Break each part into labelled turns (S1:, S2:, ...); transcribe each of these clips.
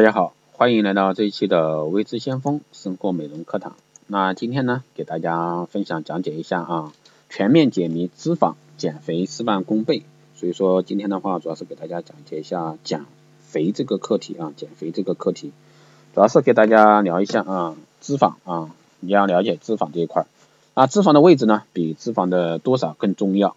S1: 大家好，欢迎来到这一期的微知先锋生活美容课堂。那今天呢，给大家分享讲解一下啊，全面解谜脂肪减肥事半功倍。所以说今天的话，主要是给大家讲解一下减肥这个课题啊，减肥这个课题，主要是给大家聊一下啊，脂肪啊，你要了解脂肪这一块。啊脂肪的位置呢，比脂肪的多少更重要。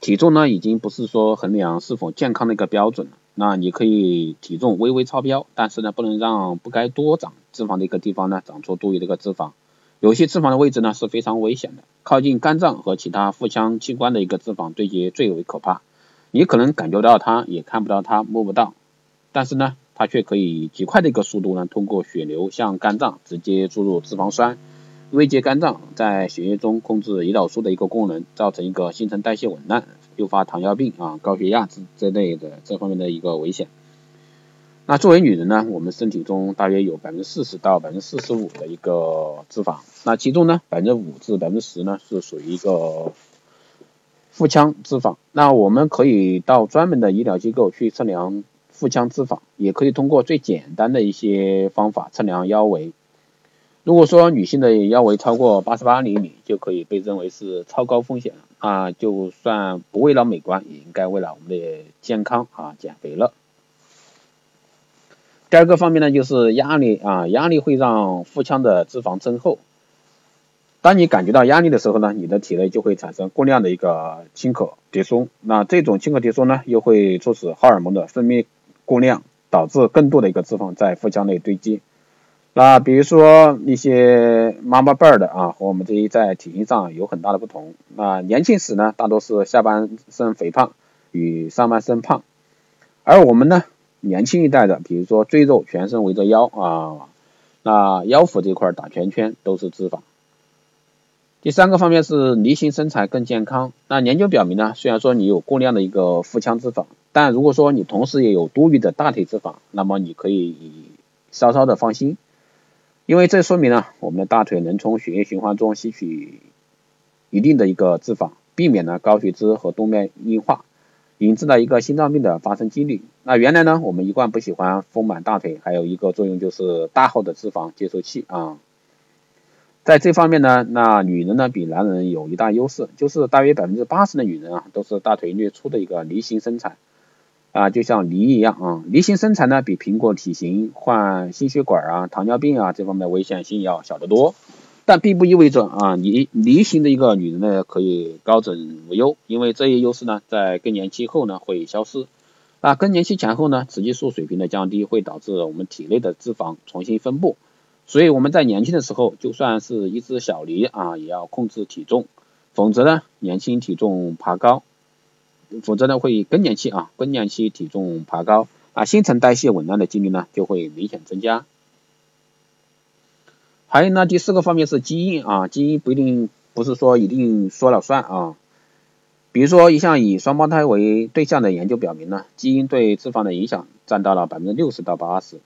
S1: 体重呢，已经不是说衡量是否健康的一个标准了。那你可以体重微微超标，但是呢，不能让不该多长脂肪的一个地方呢，长出多余的一个脂肪。有些脂肪的位置呢是非常危险的，靠近肝脏和其他腹腔器官的一个脂肪堆积最为可怕。你可能感觉到它，也看不到它，摸不到，但是呢，它却可以极快的一个速度呢，通过血流向肝脏直接注入脂肪酸，危及肝脏在血液中控制胰岛素的一个功能，造成一个新陈代谢紊乱。诱发糖尿病啊、高血压之这类的这方面的一个危险。那作为女人呢，我们身体中大约有百分之四十到百分之四十五的一个脂肪，那其中呢，百分之五至百分之十呢是属于一个腹腔脂肪。那我们可以到专门的医疗机构去测量腹腔脂肪，也可以通过最简单的一些方法测量腰围。如果说女性的腰围超过八十八厘米，就可以被认为是超高风险了啊，就算不为了美观，也应该为了我们的健康啊减肥了。第二个方面呢，就是压力啊，压力会让腹腔的脂肪增厚。当你感觉到压力的时候呢，你的体内就会产生过量的一个轻可迭松，那这种轻可迭松呢，又会促使荷尔蒙的分泌过量，导致更多的一个脂肪在腹腔内堆积。那比如说一些妈妈辈儿的啊，和我们这些在体型上有很大的不同。那年轻时呢，大多是下半身肥胖与上半身胖，而我们呢，年轻一代的，比如说赘肉全身围着腰啊，那腰腹这块打圈圈都是脂肪。第三个方面是梨形身材更健康。那研究表明呢，虽然说你有过量的一个腹腔脂肪，但如果说你同时也有多余的大腿脂肪，那么你可以稍稍的放心。因为这说明呢，我们的大腿能从血液循环中吸取一定的一个脂肪，避免了高血脂和动脉硬化，引致了一个心脏病的发生几率。那原来呢，我们一贯不喜欢丰满大腿，还有一个作用就是大号的脂肪接收器啊。在这方面呢，那女人呢比男人有一大优势，就是大约百分之八十的女人啊都是大腿略粗的一个梨形身材。啊，就像梨一样啊，梨形身材呢，比苹果体型患心血管啊、糖尿病啊这方面危险性要小得多。但并不意味着啊，梨梨形的一个女人呢可以高枕无忧，因为这一优势呢在更年期后呢会消失。那更年期前后呢，雌激素水平的降低会导致我们体内的脂肪重新分布。所以我们在年轻的时候，就算是一只小梨啊，也要控制体重，否则呢，年轻体重爬高。否则呢，会更年期啊，更年期体重爬高啊，新陈代谢紊乱的几率呢就会明显增加。还有呢，第四个方面是基因啊，基因不一定不是说一定说了算啊。比如说一项以双胞胎为对象的研究表明呢，基因对脂肪的影响占到了百分之六十到八十。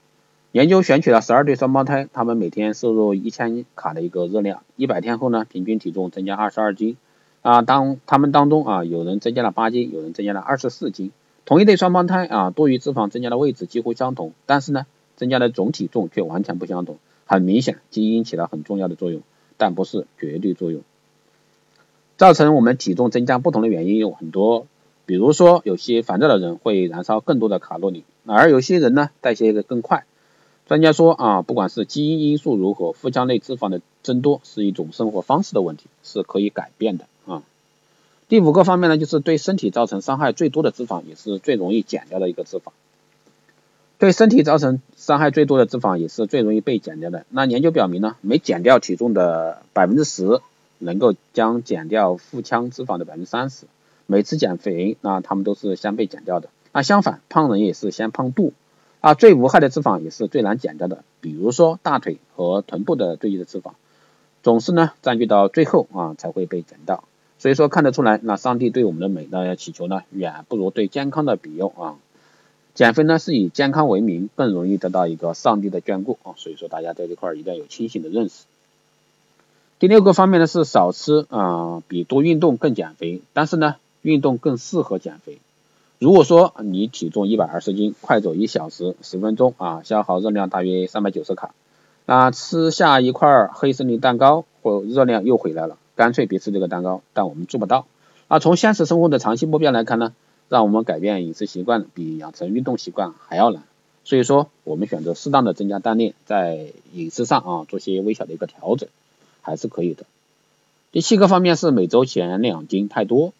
S1: 研究选取了十二对双胞胎，他们每天摄入一千卡的一个热量，一百天后呢，平均体重增加二十二斤。啊，当他们当中啊，有人增加了八斤，有人增加了二十四斤，同一对双胞胎啊，多余脂肪增加的位置几乎相同，但是呢，增加的总体重却完全不相同。很明显，基因起了很重要的作用，但不是绝对作用。造成我们体重增加不同的原因有很多，比如说有些烦躁的人会燃烧更多的卡路里，而有些人呢，代谢的更快。专家说啊，不管是基因因素如何，腹腔内脂肪的增多是一种生活方式的问题，是可以改变的。第五个方面呢，就是对身体造成伤害最多的脂肪，也是最容易减掉的一个脂肪。对身体造成伤害最多的脂肪，也是最容易被减掉的。那研究表明呢，每减掉体重的百分之十，能够将减掉腹腔脂肪的百分之三十。每次减肥，那他们都是相被减掉的。那相反，胖人也是先胖肚。啊，最无害的脂肪也是最难减掉的，比如说大腿和臀部的堆积的脂肪，总是呢占据到最后啊才会被减掉。所以说看得出来，那上帝对我们的美的祈求呢，远不如对健康的比用啊。减肥呢是以健康为名，更容易得到一个上帝的眷顾啊。所以说大家在这块儿一定要有清醒的认识。第六个方面呢是少吃啊，比多运动更减肥，但是呢运动更适合减肥。如果说你体重一百二十斤，快走一小时十分钟啊，消耗热量大约三百九十卡，那吃下一块黑森林蛋糕或热量又回来了，干脆别吃这个蛋糕，但我们做不到。那从现实生活的长期目标来看呢，让我们改变饮食习惯比养成运动习惯还要难。所以说，我们选择适当的增加锻炼，在饮食上啊做些微小的一个调整，还是可以的。第七个方面是每周减两斤太多，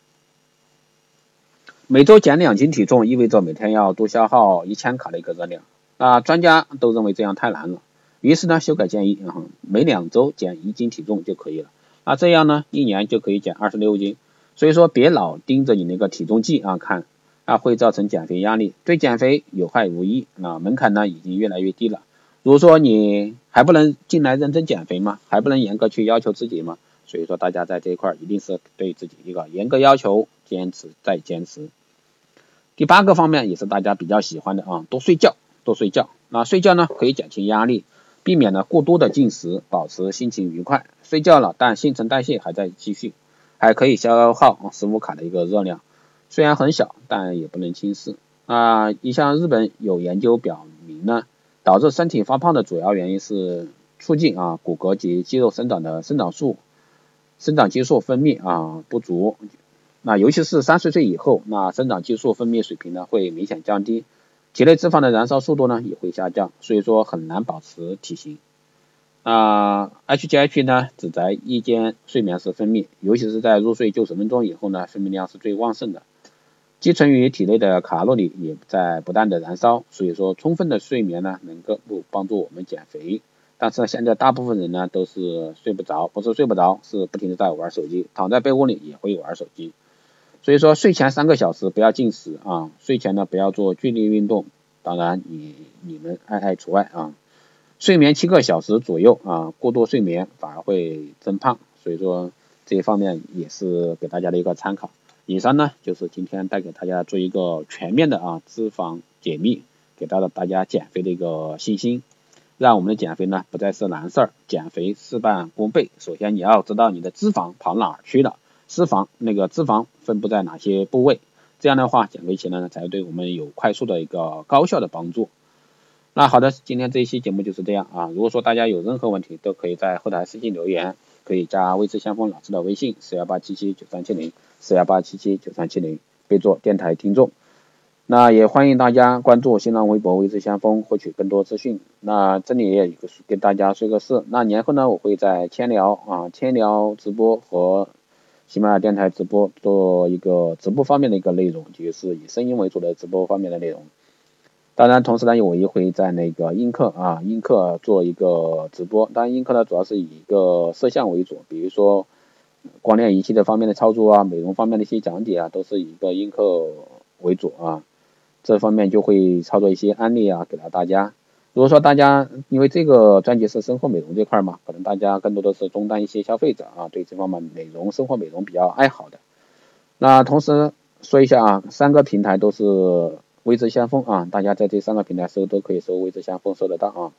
S1: 每周减两斤体重意味着每天要多消耗一千卡的一个热量，那专家都认为这样太难了，于是呢修改建议，每两周减一斤体重就可以了，那这样呢一年就可以减二十六斤，所以说别老盯着你那个体重计啊看。啊，会造成减肥压力，对减肥有害无益。那门槛呢，已经越来越低了。如果说你还不能进来认真减肥吗？还不能严格去要求自己吗？所以说，大家在这一块一定是对自己一个严格要求，坚持再坚持。第八个方面也是大家比较喜欢的啊，多睡觉，多睡觉。那睡觉呢，可以减轻压力，避免了过多的进食，保持心情愉快。睡觉了，但新陈代谢还在继续，还可以消耗十五卡的一个热量。虽然很小，但也不能轻视啊！你像日本有研究表明呢，导致身体发胖的主要原因是促进啊骨骼及肌肉生长的生长素、生长激素分泌啊不足。那尤其是三十岁以后，那生长激素分泌水平呢会明显降低，体内脂肪的燃烧速度呢也会下降，所以说很难保持体型。啊，HGH 呢只在夜间睡眠时分泌，尤其是在入睡九十分钟以后呢，分泌量是最旺盛的。积存于体内的卡路里也在不断的燃烧，所以说充分的睡眠呢，能够帮助我们减肥。但是现在大部分人呢都是睡不着，不是睡不着，是不停的在玩手机，躺在被窝里也会玩手机。所以说睡前三个小时不要进食啊，睡前呢不要做剧烈运动，当然你你们爱爱除外啊。睡眠七个小时左右啊，过多睡眠反而会增胖，所以说这一方面也是给大家的一个参考。以上呢就是今天带给大家做一个全面的啊脂肪解密，给到了大家减肥的一个信心，让我们的减肥呢不再是难事儿，减肥事半功倍。首先你要知道你的脂肪跑哪儿去了，脂肪那个脂肪分布在哪些部位，这样的话减肥起来呢才对我们有快速的一个高效的帮助。那好的，今天这一期节目就是这样啊，如果说大家有任何问题，都可以在后台私信留言。可以加微知先锋老师的微信四幺八七七九三七零四幺八七七九三七零，备注电台听众。那也欢迎大家关注新浪微博微知先锋，获取更多资讯。那这里也有个跟大家说个事，那年后呢，我会在千聊啊千聊直播和喜马拉雅电台直播做一个直播方面的一个内容，就是以声音为主的直播方面的内容。当然，同时呢，我也会在那个映客啊，映客做一个直播。当然，映客呢主要是以一个摄像为主，比如说光电仪器的方面的操作啊，美容方面的一些讲解啊，都是以一个映客为主啊。这方面就会操作一些案例啊，给到大家。如果说大家因为这个专辑是生活美容这块嘛，可能大家更多的是中端一些消费者啊，对这方面美容、生活美容比较爱好的。那同时说一下啊，三个平台都是。微知先锋啊，大家在这三个平台搜都可以搜微知先锋，搜得到啊。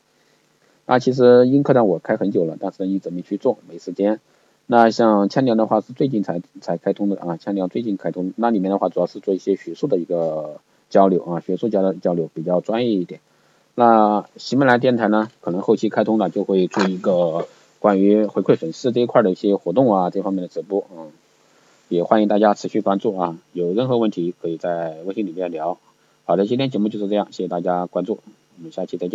S1: 那其实映客呢，我开很久了，但是一直没去做，没时间。那像千聊的话是最近才才开通的啊，千聊最近开通，那里面的话主要是做一些学术的一个交流啊，学术交流交流比较专业一点。那喜马拉雅电台呢，可能后期开通了就会做一个关于回馈粉丝这一块的一些活动啊，这方面的直播啊，也欢迎大家持续关注啊，有任何问题可以在微信里面聊。好的，今天节目就是这样，谢谢大家关注，我们下期再见。